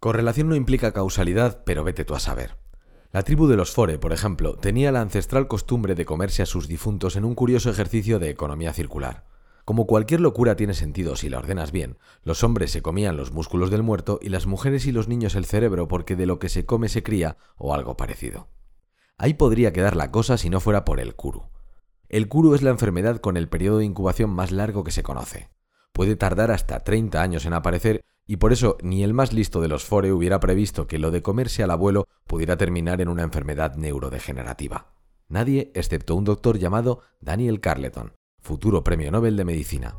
Correlación no implica causalidad, pero vete tú a saber. La tribu de los Fore, por ejemplo, tenía la ancestral costumbre de comerse a sus difuntos en un curioso ejercicio de economía circular. Como cualquier locura tiene sentido si la ordenas bien, los hombres se comían los músculos del muerto y las mujeres y los niños el cerebro porque de lo que se come se cría o algo parecido. Ahí podría quedar la cosa si no fuera por el kuru. El kuru es la enfermedad con el periodo de incubación más largo que se conoce. Puede tardar hasta 30 años en aparecer y por eso ni el más listo de los Fore hubiera previsto que lo de comerse al abuelo pudiera terminar en una enfermedad neurodegenerativa. Nadie excepto un doctor llamado Daniel Carleton, futuro premio Nobel de Medicina.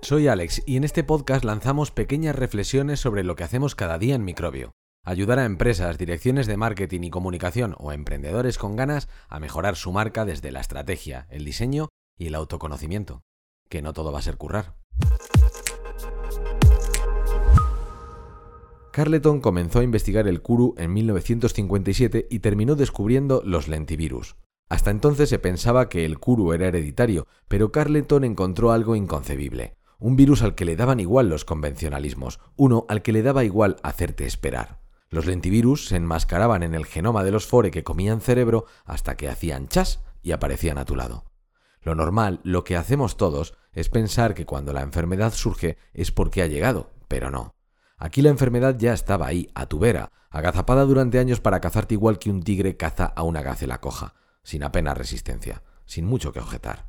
Soy Alex y en este podcast lanzamos pequeñas reflexiones sobre lo que hacemos cada día en Microbio ayudar a empresas, direcciones de marketing y comunicación o emprendedores con ganas a mejorar su marca desde la estrategia, el diseño y el autoconocimiento. Que no todo va a ser currar. Carleton comenzó a investigar el Kuru en 1957 y terminó descubriendo los lentivirus. Hasta entonces se pensaba que el Kuru era hereditario, pero Carleton encontró algo inconcebible. Un virus al que le daban igual los convencionalismos, uno al que le daba igual hacerte esperar. Los lentivirus se enmascaraban en el genoma de los fore que comían cerebro hasta que hacían chas y aparecían a tu lado. Lo normal, lo que hacemos todos, es pensar que cuando la enfermedad surge es porque ha llegado, pero no. Aquí la enfermedad ya estaba ahí, a tu vera, agazapada durante años para cazarte igual que un tigre caza a una gacela coja, sin apenas resistencia, sin mucho que objetar.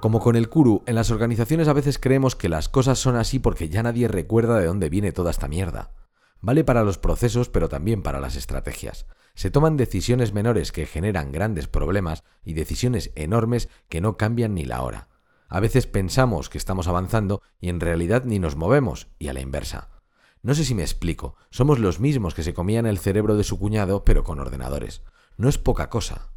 Como con el Kuru, en las organizaciones a veces creemos que las cosas son así porque ya nadie recuerda de dónde viene toda esta mierda. Vale para los procesos, pero también para las estrategias. Se toman decisiones menores que generan grandes problemas y decisiones enormes que no cambian ni la hora. A veces pensamos que estamos avanzando y en realidad ni nos movemos, y a la inversa. No sé si me explico, somos los mismos que se comían el cerebro de su cuñado pero con ordenadores. No es poca cosa.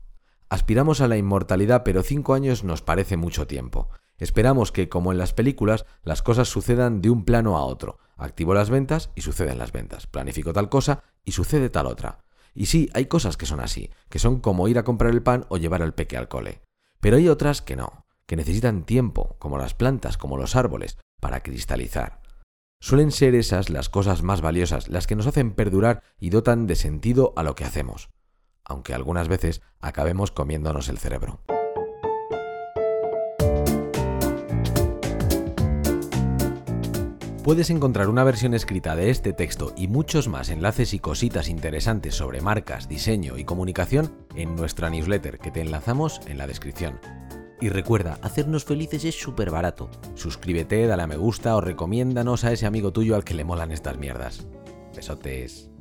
Aspiramos a la inmortalidad pero cinco años nos parece mucho tiempo. Esperamos que, como en las películas, las cosas sucedan de un plano a otro. Activo las ventas y suceden las ventas. Planifico tal cosa y sucede tal otra. Y sí, hay cosas que son así, que son como ir a comprar el pan o llevar al peque al cole. Pero hay otras que no, que necesitan tiempo, como las plantas, como los árboles, para cristalizar. Suelen ser esas las cosas más valiosas, las que nos hacen perdurar y dotan de sentido a lo que hacemos, aunque algunas veces acabemos comiéndonos el cerebro. Puedes encontrar una versión escrita de este texto y muchos más enlaces y cositas interesantes sobre marcas, diseño y comunicación en nuestra newsletter que te enlazamos en la descripción. Y recuerda, hacernos felices es súper barato. Suscríbete, dale a me gusta o recomiéndanos a ese amigo tuyo al que le molan estas mierdas. Besotes.